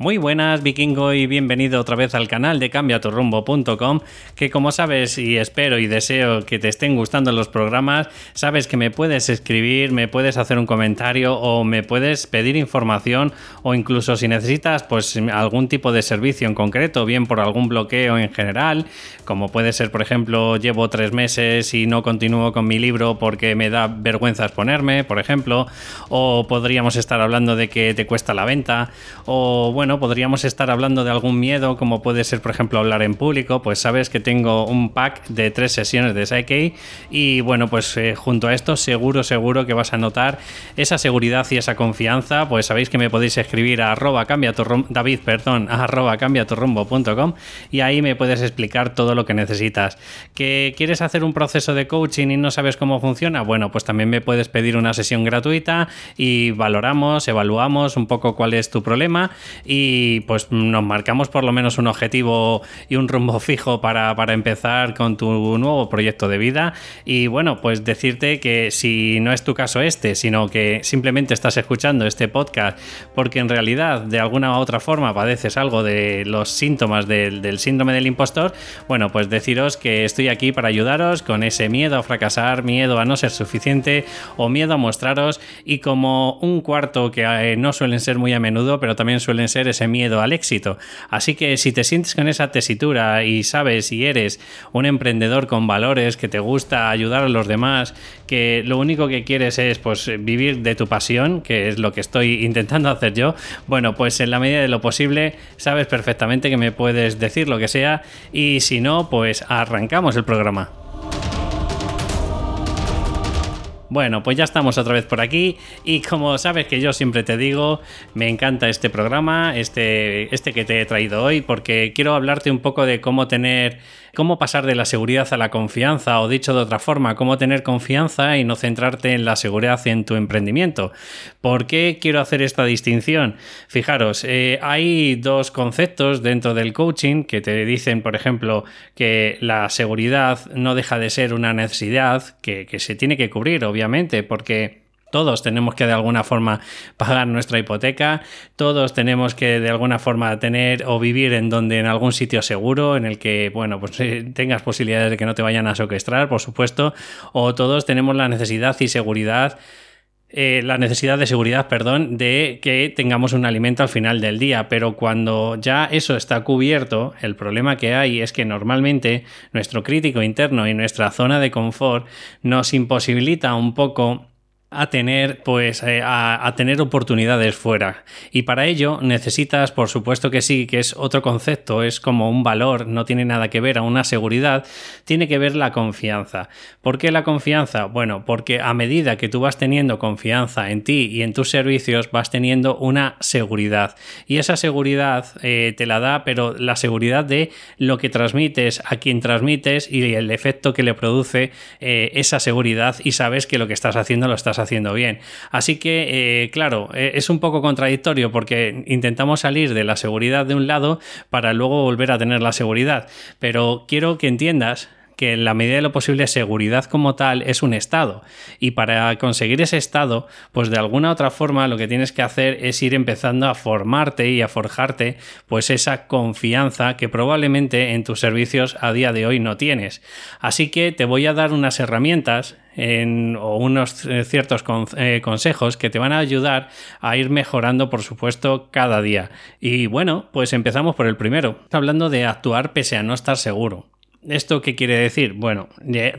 Muy buenas vikingo y bienvenido otra vez al canal de cambiaturrumbo.com que como sabes y espero y deseo que te estén gustando los programas, sabes que me puedes escribir, me puedes hacer un comentario o me puedes pedir información o incluso si necesitas pues algún tipo de servicio en concreto, bien por algún bloqueo en general, como puede ser por ejemplo llevo tres meses y no continúo con mi libro porque me da vergüenza exponerme, por ejemplo, o podríamos estar hablando de que te cuesta la venta o bueno, podríamos estar hablando de algún miedo, como puede ser, por ejemplo, hablar en público, pues sabes que tengo un pack de tres sesiones de Psyche y bueno, pues eh, junto a esto seguro, seguro que vas a notar esa seguridad y esa confianza, pues sabéis que me podéis escribir a arroba cambia tu David, perdón, a arroba cambia tu rumbo.com y ahí me puedes explicar todo lo que necesitas. ¿Que quieres hacer un proceso de coaching y no sabes cómo funciona? Bueno, pues también me puedes pedir una sesión gratuita y valoramos, evaluamos un poco cuál es tu problema y y pues nos marcamos por lo menos un objetivo y un rumbo fijo para, empezar con tu nuevo proyecto de vida. Y bueno, pues decirte que si no es tu caso este, sino que simplemente estás escuchando este podcast porque en realidad de alguna u otra forma padeces algo de los síntomas del, del síndrome del impostor, bueno, pues deciros que estoy aquí para ayudaros con ese miedo a fracasar, miedo a no ser suficiente o miedo a mostraros y como un cuarto que eh, no suelen ser muy a menudo, pero también suelen ser ese miedo al éxito. Así que si te sientes con esa tesitura y sabes y eres un emprendedor con valores, que te gusta ayudar a los demás, que lo único que quieres es pues vivir de tu pasión, que es lo que estoy intentando hacer yo, bueno, pues en la medida de lo posible sabes perfectamente que me puedes decir lo que sea y si no, pues arrancamos el programa. Bueno, pues ya estamos otra vez por aquí. Y como sabes que yo siempre te digo, me encanta este programa, este, este que te he traído hoy, porque quiero hablarte un poco de cómo tener cómo pasar de la seguridad a la confianza, o dicho de otra forma, cómo tener confianza y no centrarte en la seguridad en tu emprendimiento. ¿Por qué quiero hacer esta distinción? Fijaros, eh, hay dos conceptos dentro del coaching que te dicen, por ejemplo, que la seguridad no deja de ser una necesidad que, que se tiene que cubrir, obviamente, porque todos tenemos que de alguna forma pagar nuestra hipoteca, todos tenemos que de alguna forma tener o vivir en donde en algún sitio seguro, en el que, bueno, pues eh, tengas posibilidades de que no te vayan a secuestrar, por supuesto, o todos tenemos la necesidad y seguridad eh, la necesidad de seguridad, perdón, de que tengamos un alimento al final del día. Pero cuando ya eso está cubierto, el problema que hay es que normalmente nuestro crítico interno y nuestra zona de confort nos imposibilita un poco a tener pues eh, a, tener oportunidades fuera. Y para ello necesitas por supuesto que sí que es otro concepto es como un valor no tiene nada que ver a una seguridad tiene que ver la confianza. ¿por qué la confianza? bueno porque a medida que tú vas teniendo confianza en ti y en tus servicios vas teniendo una seguridad. Y esa seguridad eh, te la da pero la seguridad de lo que transmites a quien transmites y el efecto que le produce eh, esa seguridad y sabes que lo que estás haciendo lo estás haciendo bien. Así que, eh, claro, eh, es un poco contradictorio porque intentamos salir de la seguridad de un lado para luego volver a tener la seguridad. Pero quiero que entiendas que en la medida de lo posible seguridad como tal es un estado y para conseguir ese estado pues de alguna otra forma lo que tienes que hacer es ir empezando a formarte y a forjarte pues esa confianza que probablemente en tus servicios a día de hoy no tienes así que te voy a dar unas herramientas o unos eh, ciertos eh, consejos que te van a ayudar a ir mejorando, por supuesto, cada día. Y bueno, pues empezamos por el primero, hablando de actuar pese a no estar seguro. ¿Esto qué quiere decir? Bueno,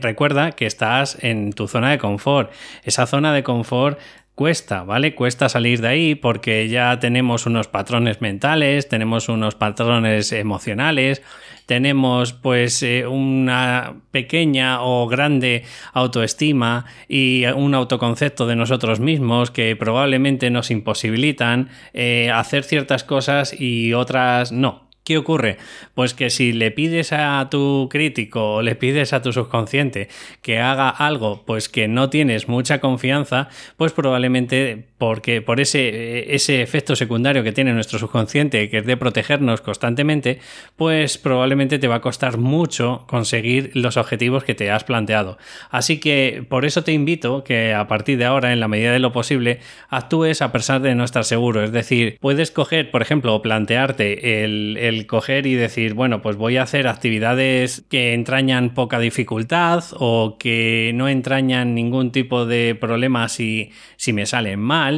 recuerda que estás en tu zona de confort. Esa zona de confort cuesta, ¿vale? Cuesta salir de ahí porque ya tenemos unos patrones mentales, tenemos unos patrones emocionales, tenemos pues eh, una pequeña o grande autoestima y un autoconcepto de nosotros mismos que probablemente nos imposibilitan eh, hacer ciertas cosas y otras no. ¿Qué ocurre? Pues que si le pides a tu crítico o le pides a tu subconsciente que haga algo pues que no tienes mucha confianza, pues probablemente porque por ese, ese efecto secundario que tiene nuestro subconsciente, que es de protegernos constantemente, pues probablemente te va a costar mucho conseguir los objetivos que te has planteado. Así que por eso te invito que a partir de ahora, en la medida de lo posible, actúes a pesar de no estar seguro. Es decir, puedes coger, por ejemplo, o plantearte el, el coger y decir, bueno, pues voy a hacer actividades que entrañan poca dificultad o que no entrañan ningún tipo de problema si, si me salen mal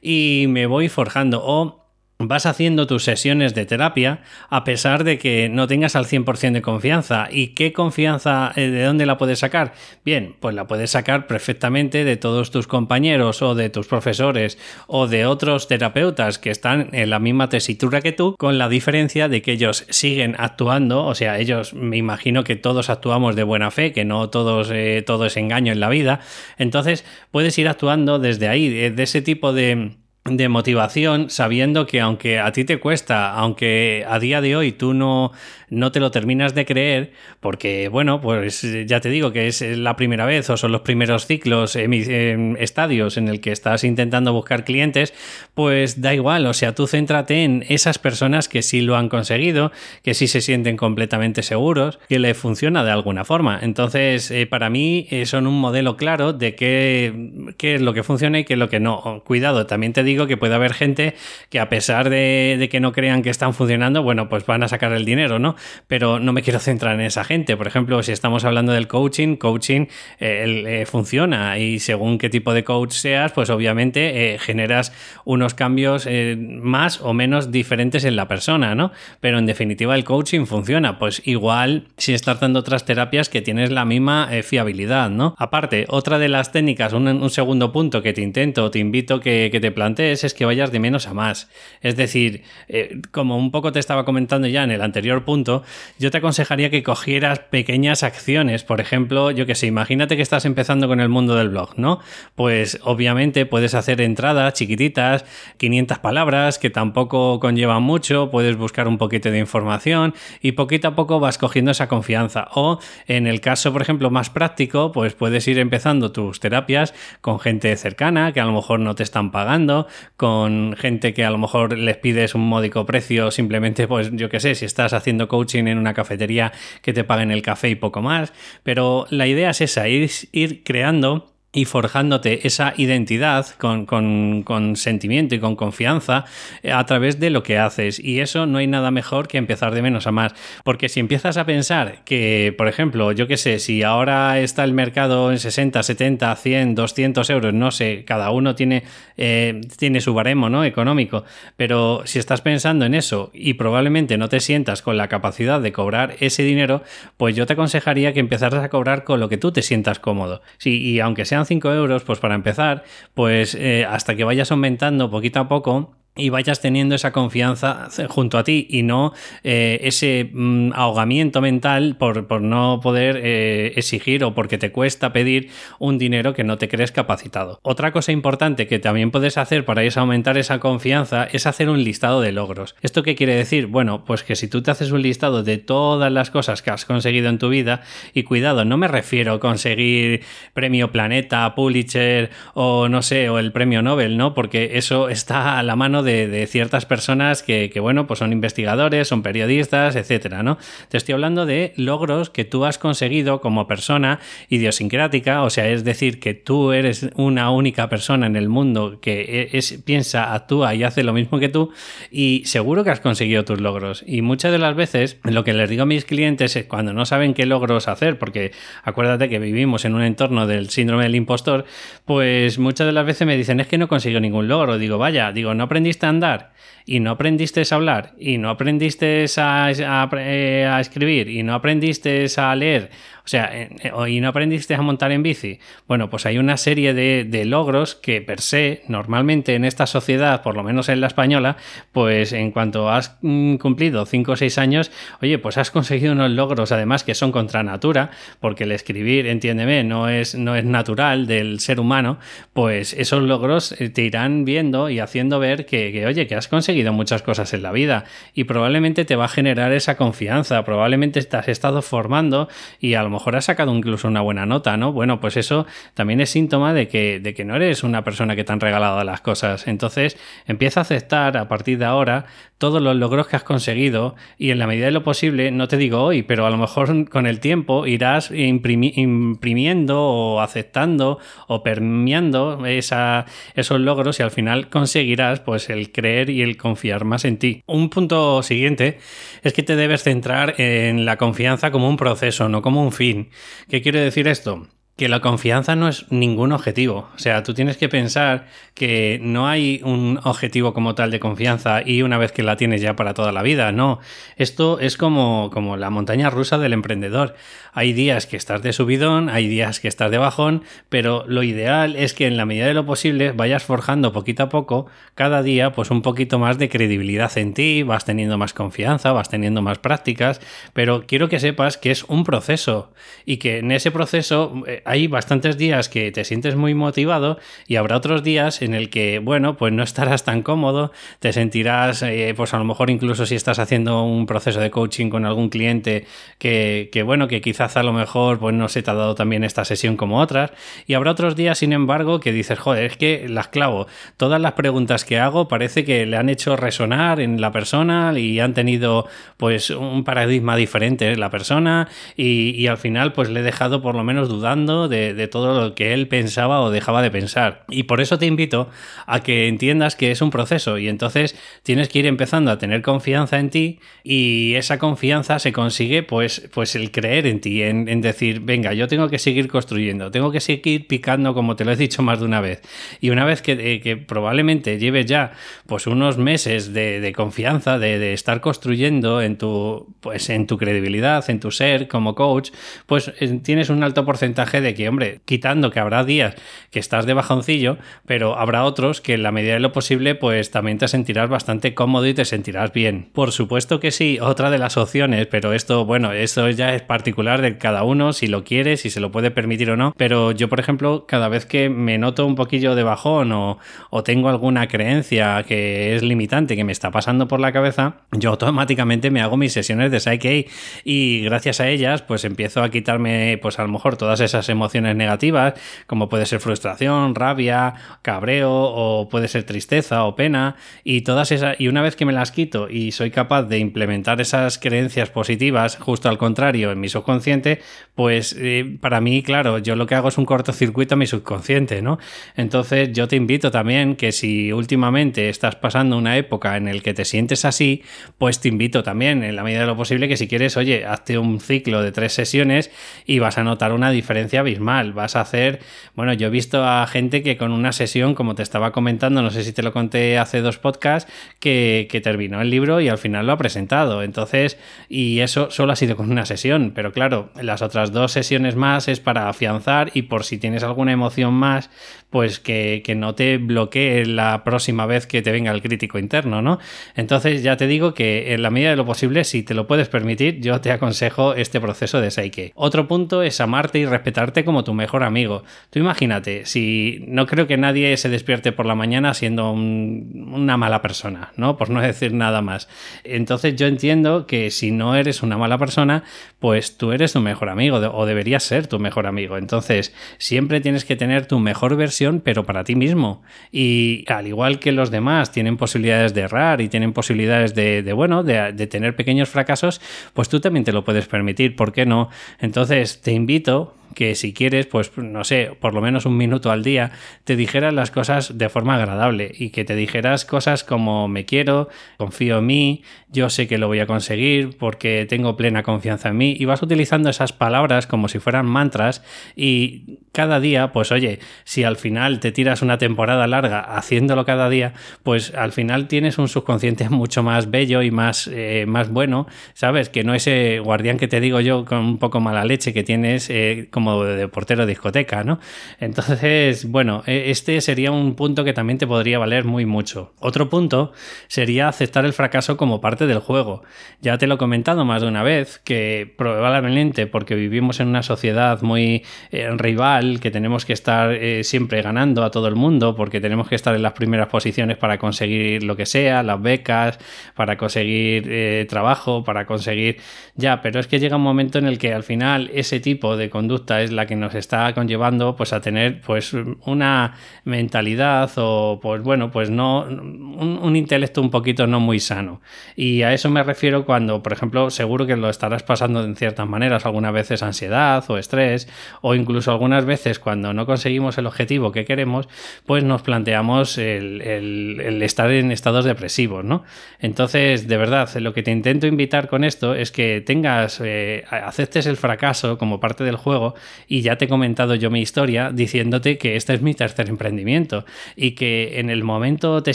y me voy forjando. O vas haciendo tus sesiones de terapia a pesar de que no tengas al 100% de confianza. ¿Y qué confianza, eh, de dónde la puedes sacar? Bien, pues la puedes sacar perfectamente de todos tus compañeros o de tus profesores o de otros terapeutas que están en la misma tesitura que tú, con la diferencia de que ellos siguen actuando, o sea, ellos me imagino que todos actuamos de buena fe, que no todos, eh, todo es engaño en la vida. Entonces, puedes ir actuando desde ahí, de ese tipo de de motivación sabiendo que aunque a ti te cuesta, aunque a día de hoy tú no, no te lo terminas de creer, porque bueno, pues ya te digo que es la primera vez o son los primeros ciclos, estadios en el que estás intentando buscar clientes, pues da igual, o sea, tú céntrate en esas personas que sí lo han conseguido, que sí se sienten completamente seguros, que le funciona de alguna forma. Entonces, eh, para mí eh, son un modelo claro de qué, qué es lo que funciona y qué es lo que no. Cuidado, también te digo digo que puede haber gente que a pesar de, que no crean que están funcionando, bueno, pues van a sacar el dinero, ¿no? Pero no me quiero centrar en esa gente. Por ejemplo, si estamos hablando del coaching, coaching eh, eh, funciona y según qué tipo de coach seas, pues obviamente eh, generas unos cambios más o menos diferentes en la persona, ¿no? Pero en definitiva el coaching funciona. Pues igual si estás dando otras terapias que tienes la misma fiabilidad, ¿no? Aparte, otra de las técnicas, un, segundo punto que te intento, te invito que, que te plantees, es, que vayas de menos a más. Es decir, eh, como un poco te estaba comentando ya en el anterior punto, yo te aconsejaría que cogieras pequeñas acciones. Por ejemplo, yo que sé, imagínate que estás empezando con el mundo del blog, ¿no? Pues obviamente puedes hacer entradas chiquititas, 500 palabras, que tampoco conllevan mucho, puedes buscar un poquito de información y poquito a poco vas cogiendo esa confianza. O en el caso, por ejemplo, más práctico, pues puedes ir empezando tus terapias con gente cercana que a lo mejor no te están pagando con gente que a lo mejor les pides un módico precio, simplemente, pues yo qué sé, si estás haciendo coaching en una cafetería que te paguen el café y poco más. Pero la idea es esa, ir, ir creando y forjándote esa identidad con, con, sentimiento y con confianza eh, a través de lo que haces. Y eso no hay nada mejor que empezar de menos a más. Porque si empiezas a pensar que, por ejemplo, yo qué sé, si ahora está el mercado en 60, 70, 100, 200 euros, no sé, cada uno tiene, eh, tiene su baremo ¿no? económico. Pero si estás pensando en eso y probablemente no te sientas con la capacidad de cobrar ese dinero, pues yo te aconsejaría que empezaras a cobrar con lo que tú te sientas cómodo. Sí, y aunque sea 5 euros, pues para empezar, pues eh, hasta que vayas aumentando poquito a poco, y vayas teniendo esa confianza junto a ti y no eh, ese mm, ahogamiento mental por, no poder eh, exigir o porque te cuesta pedir un dinero que no te crees capacitado. Otra cosa importante que también puedes hacer para aumentar esa confianza es hacer un listado de logros. ¿Esto qué quiere decir? Bueno, pues que si tú te haces un listado de todas las cosas que has conseguido en tu vida, y cuidado, no me refiero a conseguir premio Planeta, Pulitzer o no sé, o el premio Nobel, ¿no? Porque eso está a la mano de, ciertas personas que, bueno, pues son investigadores, son periodistas, etcétera, ¿no? Te estoy hablando de logros que tú has conseguido como persona idiosincrática, o sea, es decir, que tú eres una única persona en el mundo que e, es, piensa, actúa y hace lo mismo que tú, y seguro que has conseguido tus logros. Y muchas de las veces lo que les digo a mis clientes es cuando no saben qué logros hacer, porque acuérdate que vivimos en un entorno del síndrome del impostor, pues muchas de las veces me dicen, es que no consigo ningún logro. Digo, vaya, digo, no aprendí a andar y no aprendiste a hablar y no aprendiste a, eh, a, escribir y no aprendiste a leer o sea, y no aprendiste a montar en bici. Bueno, pues hay una serie de, logros que per se, normalmente en esta sociedad, por lo menos en la española, pues en cuanto has mm, cumplido 5 o 6 años, oye, pues has conseguido unos logros además que son contra natura, porque el escribir, entiéndeme, no es, no es natural del ser humano, pues esos logros eh, te irán viendo y haciendo ver que que, oye, que has conseguido muchas cosas en la vida y probablemente te va a generar esa confianza, probablemente te has estado formando y a lo mejor has sacado incluso una buena nota, ¿no? Bueno, pues eso también es síntoma de que, de que no eres una persona que te han regalado las cosas. Entonces, empieza a aceptar a partir de ahora todos los logros que has conseguido y en la medida de lo posible, no te digo hoy, pero a lo mejor con el tiempo irás imprimiendo o aceptando o permeando esa, esos logros y al final conseguirás pues el creer y el confiar más en ti. Un punto siguiente es que te debes centrar en la confianza como un proceso, no como un fin. ¿Qué quiere decir esto? Que la confianza no es ningún objetivo. O sea, tú tienes que pensar que no hay un objetivo como tal de confianza y una vez que la tienes ya para toda la vida. No, esto es como, como la montaña rusa del emprendedor. Hay días que estás de subidón, hay días que estás de bajón, pero lo ideal es que en la medida de lo posible vayas forjando poquito a poco cada día pues un poquito más de credibilidad en ti, vas teniendo más confianza, vas teniendo más prácticas, pero quiero que sepas que es un proceso y que en ese proceso eh, hay bastantes días que te sientes muy motivado y habrá otros días en el que, bueno, pues no estarás tan cómodo, te sentirás, eh, pues a lo mejor incluso si estás haciendo un proceso de coaching con algún cliente que, que, bueno, que quizás a lo mejor pues no se te ha dado también esta sesión como otras. Y habrá otros días, sin embargo, que dices, joder, es que las clavo, todas las preguntas que hago parece que le han hecho resonar en la persona y han tenido pues un paradigma diferente en la persona y, y al final pues le he dejado por lo menos dudando de, todo lo que él pensaba o dejaba de pensar. Y por eso te invito a que entiendas que es un proceso y entonces tienes que ir empezando a tener confianza en ti y esa confianza se consigue pues, pues el creer en ti, en, decir, venga, yo tengo que seguir construyendo, tengo que seguir picando como te lo he dicho más de una vez. Y una vez que, eh, probablemente lleves ya pues unos meses de, confianza, de, de, estar construyendo en tu, pues, en tu credibilidad, en tu ser como coach, pues tienes un alto porcentaje de que, hombre, quitando que habrá días que estás de bajoncillo, pero habrá otros que en la medida de lo posible, pues también te sentirás bastante cómodo y te sentirás bien. Por supuesto que sí, otra de las opciones, pero esto, bueno, esto ya es particular de cada uno, si lo quiere, si se lo puede permitir o no. Pero yo, por ejemplo, cada vez que me noto un poquillo de bajón o, o tengo alguna creencia que es limitante, que me está pasando por la cabeza, yo automáticamente me hago mis sesiones de Psyche y gracias a ellas, pues empiezo a quitarme, pues a lo mejor todas esas emociones negativas, como puede ser frustración, rabia, cabreo, o puede ser tristeza o pena, y todas esas, y una vez que me las quito y soy capaz de implementar esas creencias positivas, justo al contrario, en mi subconsciente, pues eh, para mí, claro, yo lo que hago es un cortocircuito a mi subconsciente, ¿no? Entonces yo te invito también que si últimamente estás pasando una época en el que te sientes así, pues te invito también, en la medida de lo posible, que si quieres, oye, hazte un ciclo de tres sesiones y vas a notar una diferencia mal Vas a hacer, bueno, yo he visto a gente que con una sesión, como te estaba comentando, no sé si te lo conté hace dos podcasts, que, que terminó el libro y al final lo ha presentado. Entonces, y eso solo ha sido con una sesión, pero claro, las otras dos sesiones más es para afianzar y por si tienes alguna emoción más, pues que, que no te bloquee la próxima vez que te venga el crítico interno, ¿no? Entonces ya te digo que en la medida de lo posible, si te lo puedes permitir, yo te aconsejo este proceso de Seike. Otro punto es amarte y respetarte como tu mejor amigo. Tú imagínate, si no creo que nadie se despierte por la mañana siendo una mala persona, ¿no? Por no decir nada más. Entonces yo entiendo que si no eres una mala persona, pues tú eres tu mejor amigo o deberías ser tu mejor amigo. Entonces siempre tienes que tener tu mejor versión, pero para ti mismo. Y al igual que los demás tienen posibilidades de errar y tienen posibilidades de, bueno, de, tener pequeños fracasos, pues tú también te lo puedes permitir. ¿Por qué no? Entonces te invito que si quieres, pues no sé, por lo menos un minuto al día, te dijeras las cosas de forma agradable y que te dijeras cosas como me quiero, confío en mí, yo sé que lo voy a conseguir porque tengo plena confianza en mí y vas utilizando esas palabras como si fueran mantras y cada día, pues oye, si al final te tiras una temporada larga haciéndolo cada día, pues al final tienes un subconsciente mucho más bello y más, eh, más bueno, ¿sabes? Que no ese guardián que te digo yo con un poco mala leche que tienes eh, como de portero discoteca, ¿no? Entonces, bueno, e, este sería un punto que también te podría valer muy mucho. Otro punto sería aceptar el fracaso como parte del juego. Ya te lo he comentado más de una vez, que probablemente porque vivimos en una sociedad muy eh, rival, que tenemos que estar eh, siempre ganando a todo el mundo, porque tenemos que estar en las primeras posiciones para conseguir lo que sea, las becas, para conseguir eh, trabajo, para conseguir... Ya, pero es que llega un momento en el que al final ese tipo de conducta es la que nos está conllevando pues a tener pues una mentalidad o pues bueno, pues no un, intelecto un poquito no muy sano. Y a eso me refiero cuando, por ejemplo, seguro que lo estarás pasando en ciertas maneras, algunas veces ansiedad o estrés, o incluso algunas veces cuando no conseguimos el objetivo que queremos, pues nos planteamos el, estar en estados depresivos, ¿no? Entonces, de verdad, lo que te intento invitar con esto es que tengas, eh, aceptes el fracaso como parte del juego y ya te he comentado yo mi historia diciéndote que este es mi tercer emprendimiento y que en el momento te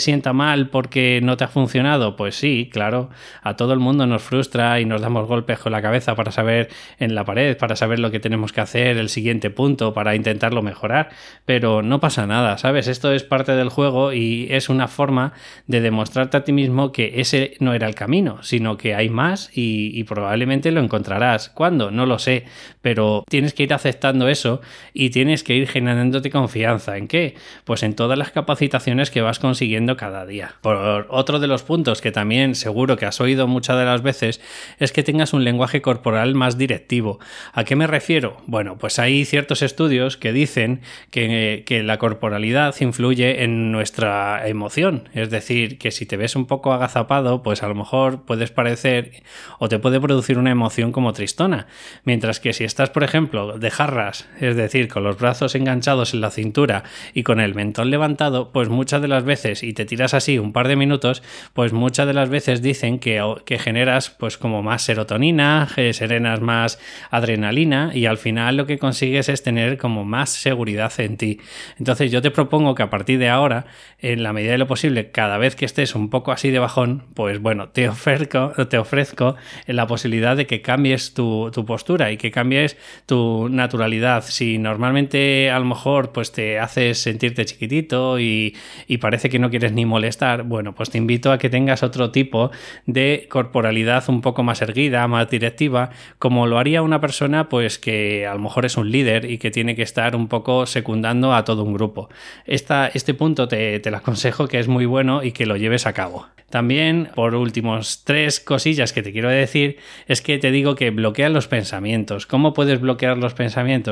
sienta mal porque no te ha funcionado, pues sí, claro, a todo el mundo nos frustra y nos damos golpes con la cabeza para saber en la pared, para saber lo que tenemos que hacer, el siguiente punto, para intentarlo mejorar, pero no pasa nada, ¿sabes? Esto es parte del juego y es una forma de demostrarte a ti mismo que ese no era el camino, sino que hay más y, probablemente lo encontrarás. ¿Cuándo? No lo sé, pero tienes que ir aceptando eso y tienes que ir generándote confianza. ¿En qué? Pues en todas las capacitaciones que vas consiguiendo cada día. Por otro de los puntos que también seguro que has oído muchas de las veces es que tengas un lenguaje corporal más directivo. ¿A qué me refiero? Bueno, pues hay ciertos estudios que dicen que, que la corporalidad influye en nuestra emoción. Es decir, que si te ves un poco agazapado, pues a lo mejor puedes parecer o te puede producir una emoción como tristona. Mientras que si estás, por ejemplo, de jarras, es decir, con los brazos enganchados en la cintura y con el mentón levantado, pues muchas de las veces, y te tiras así un par de minutos, pues muchas de las veces dicen que, que generas pues como más serotonina, serenas más adrenalina y al final lo que consigues es tener como más seguridad en ti. Entonces yo te propongo que a partir de ahora, en la medida de lo posible, cada vez que estés un poco así de bajón, pues bueno, te ofrezco, te ofrezco la posibilidad de que cambies tu, tu postura y que cambies tu naturalidad. Si normalmente a lo mejor pues te haces sentirte chiquitito y, parece que no quieres ni molestar, bueno, pues te invito a que tengas otro tipo de corporalidad un poco más erguida, más directiva, como lo haría una persona pues que a lo mejor es un líder y que tiene que estar un poco secundando a todo un grupo. Esta, este punto te, te lo aconsejo que es muy bueno y que lo lleves a cabo. También, por últimos tres cosillas que te quiero decir, es que te digo que bloquea los pensamientos. ¿Cómo puedes bloquear los pensamientos?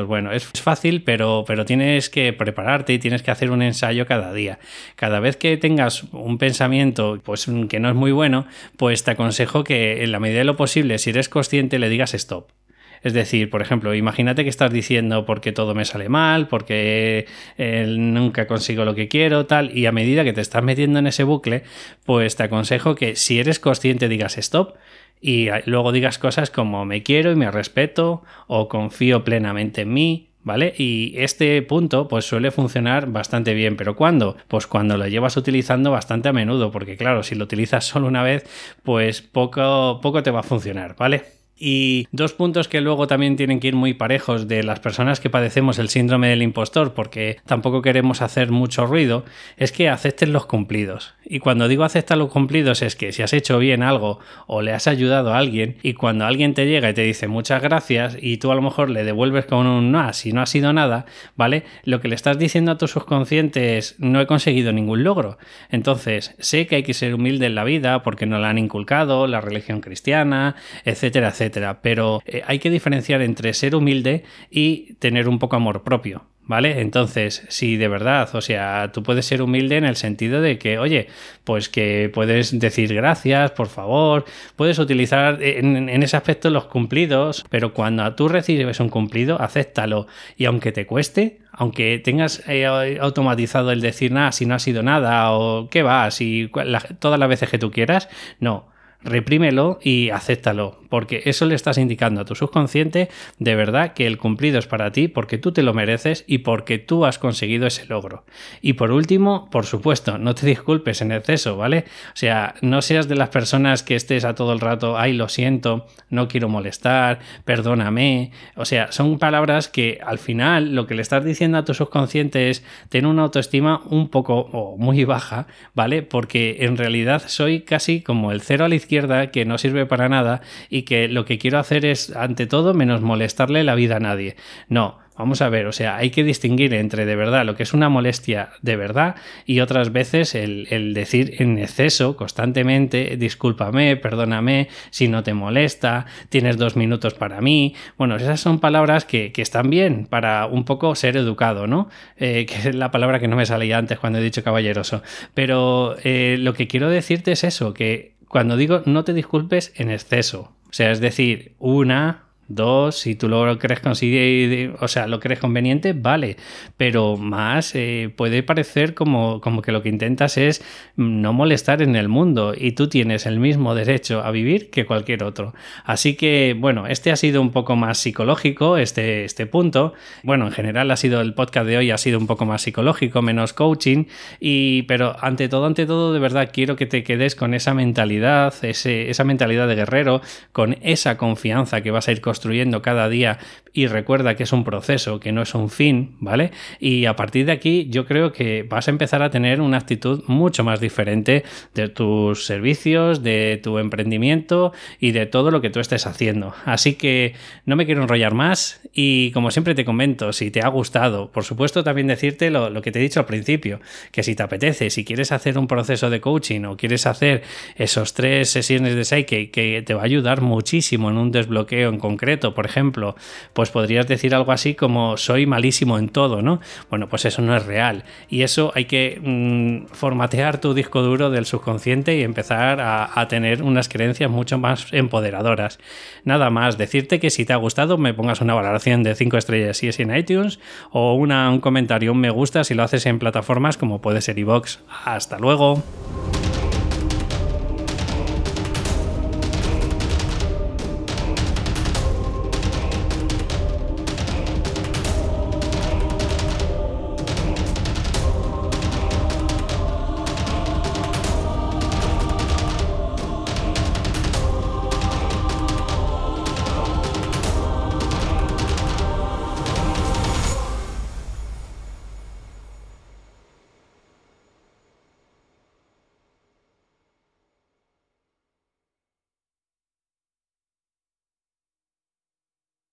Bueno, es fácil, pero, pero tienes que prepararte y tienes que hacer un ensayo cada día. Cada vez que tengas un pensamiento pues, que no es muy bueno, pues te aconsejo que en la medida de lo posible, si eres consciente, le digas stop. Es decir, por ejemplo, imagínate que estás diciendo porque todo me sale mal, porque eh, nunca consigo lo que quiero, tal, y a medida que te estás metiendo en ese bucle, pues te aconsejo que si eres consciente digas stop y luego digas cosas como me quiero y me respeto o confío plenamente en mí, ¿vale? Y este punto pues suele funcionar bastante bien, pero ¿cuándo? Pues cuando lo llevas utilizando bastante a menudo, porque claro, si lo utilizas solo una vez, pues poco, poco te va a funcionar, ¿vale? Y dos puntos que luego también tienen que ir muy parejos de las personas que padecemos el síndrome del impostor, porque tampoco queremos hacer mucho ruido, es que acepten los cumplidos. Y cuando digo acepta los cumplidos es que si has hecho bien algo o le has ayudado a alguien y cuando alguien te llega y te dice muchas gracias y tú a lo mejor le devuelves con un no, si no ha sido nada, ¿vale? Lo que le estás diciendo a tu subconsciente es no he conseguido ningún logro. Entonces, sé que hay que ser humilde en la vida porque no la han inculcado, la religión cristiana, etcétera, etcétera pero eh, hay que diferenciar entre ser humilde y tener un poco amor propio. ¿Vale? Entonces, si de verdad, o sea, tú puedes ser humilde en el sentido de que, oye, pues que puedes decir gracias, por favor, puedes utilizar en, ese aspecto los cumplidos, pero cuando tú recibes un cumplido, acéptalo. Y aunque te cueste, aunque tengas eh, automatizado el decir nada, si no ha sido nada, o qué va, si todas las veces que tú quieras, no reprímelo y acéptalo, porque eso le estás indicando a tu subconsciente de verdad que el cumplido es para ti porque tú te lo mereces y porque tú has conseguido ese logro. Y por último, por supuesto, no te disculpes en exceso, ¿vale? O sea, no seas de las personas que estés a todo el rato, ay, lo siento, no quiero molestar, perdóname. O sea, son palabras que al final lo que le estás diciendo a tu subconsciente es tener una autoestima un poco o muy baja, ¿vale? Porque en realidad soy casi como el cero a la izquierda que no sirve para nada y que lo que quiero hacer es, ante todo, menos molestarle la vida a nadie. No, Vamos a ver, o sea, hay que distinguir entre de verdad lo que es una molestia de verdad y otras veces el, decir en exceso constantemente, discúlpame, perdóname, si no te molesta, tienes dos minutos para mí. Bueno, esas son palabras que, están bien para un poco ser educado, ¿no? Eh, que es la palabra que no me salía antes cuando he dicho caballeroso. Pero eh, lo que quiero decirte es eso, que cuando digo no te disculpes en exceso, o sea, es decir, una, Dos, si tú lo crees o sea, lo crees conveniente, vale, pero más eh, puede parecer como, como que lo que intentas es no molestar en el mundo y tú tienes el mismo derecho a vivir que cualquier otro. Así que, bueno, este ha sido un poco más psicológico, este, este punto. Bueno, en general ha sido el podcast de hoy, ha sido un poco más psicológico, menos coaching, y, pero ante todo, ante todo, de verdad quiero que te quedes con esa mentalidad, ese, esa mentalidad de guerrero, con esa confianza que vas a ir construyendo cada día y recuerda que es un proceso, que no es un fin, ¿vale? Y a partir de aquí yo creo que vas a empezar a tener una actitud mucho más diferente de tus servicios, de tu emprendimiento y de todo lo que tú estés haciendo. Así que no me quiero enrollar más y como siempre te comento, si te ha gustado, por supuesto también decirte lo, lo que te he dicho al principio, que si te apetece, si quieres hacer un proceso de coaching o quieres hacer esos tres sesiones de Psyche que te va a ayudar muchísimo en un desbloqueo en concreto, por ejemplo, pues podrías decir algo así como soy malísimo en todo, ¿no? Bueno, pues eso no es real. Y eso hay que mm, formatear tu disco duro del subconsciente y empezar a, tener unas creencias mucho más empoderadoras. Nada más, decirte que si te ha gustado me pongas una valoración de 5 estrellas si es en iTunes o una, un comentario, un me gusta si lo haces en plataformas como puede ser iVox. Hasta luego.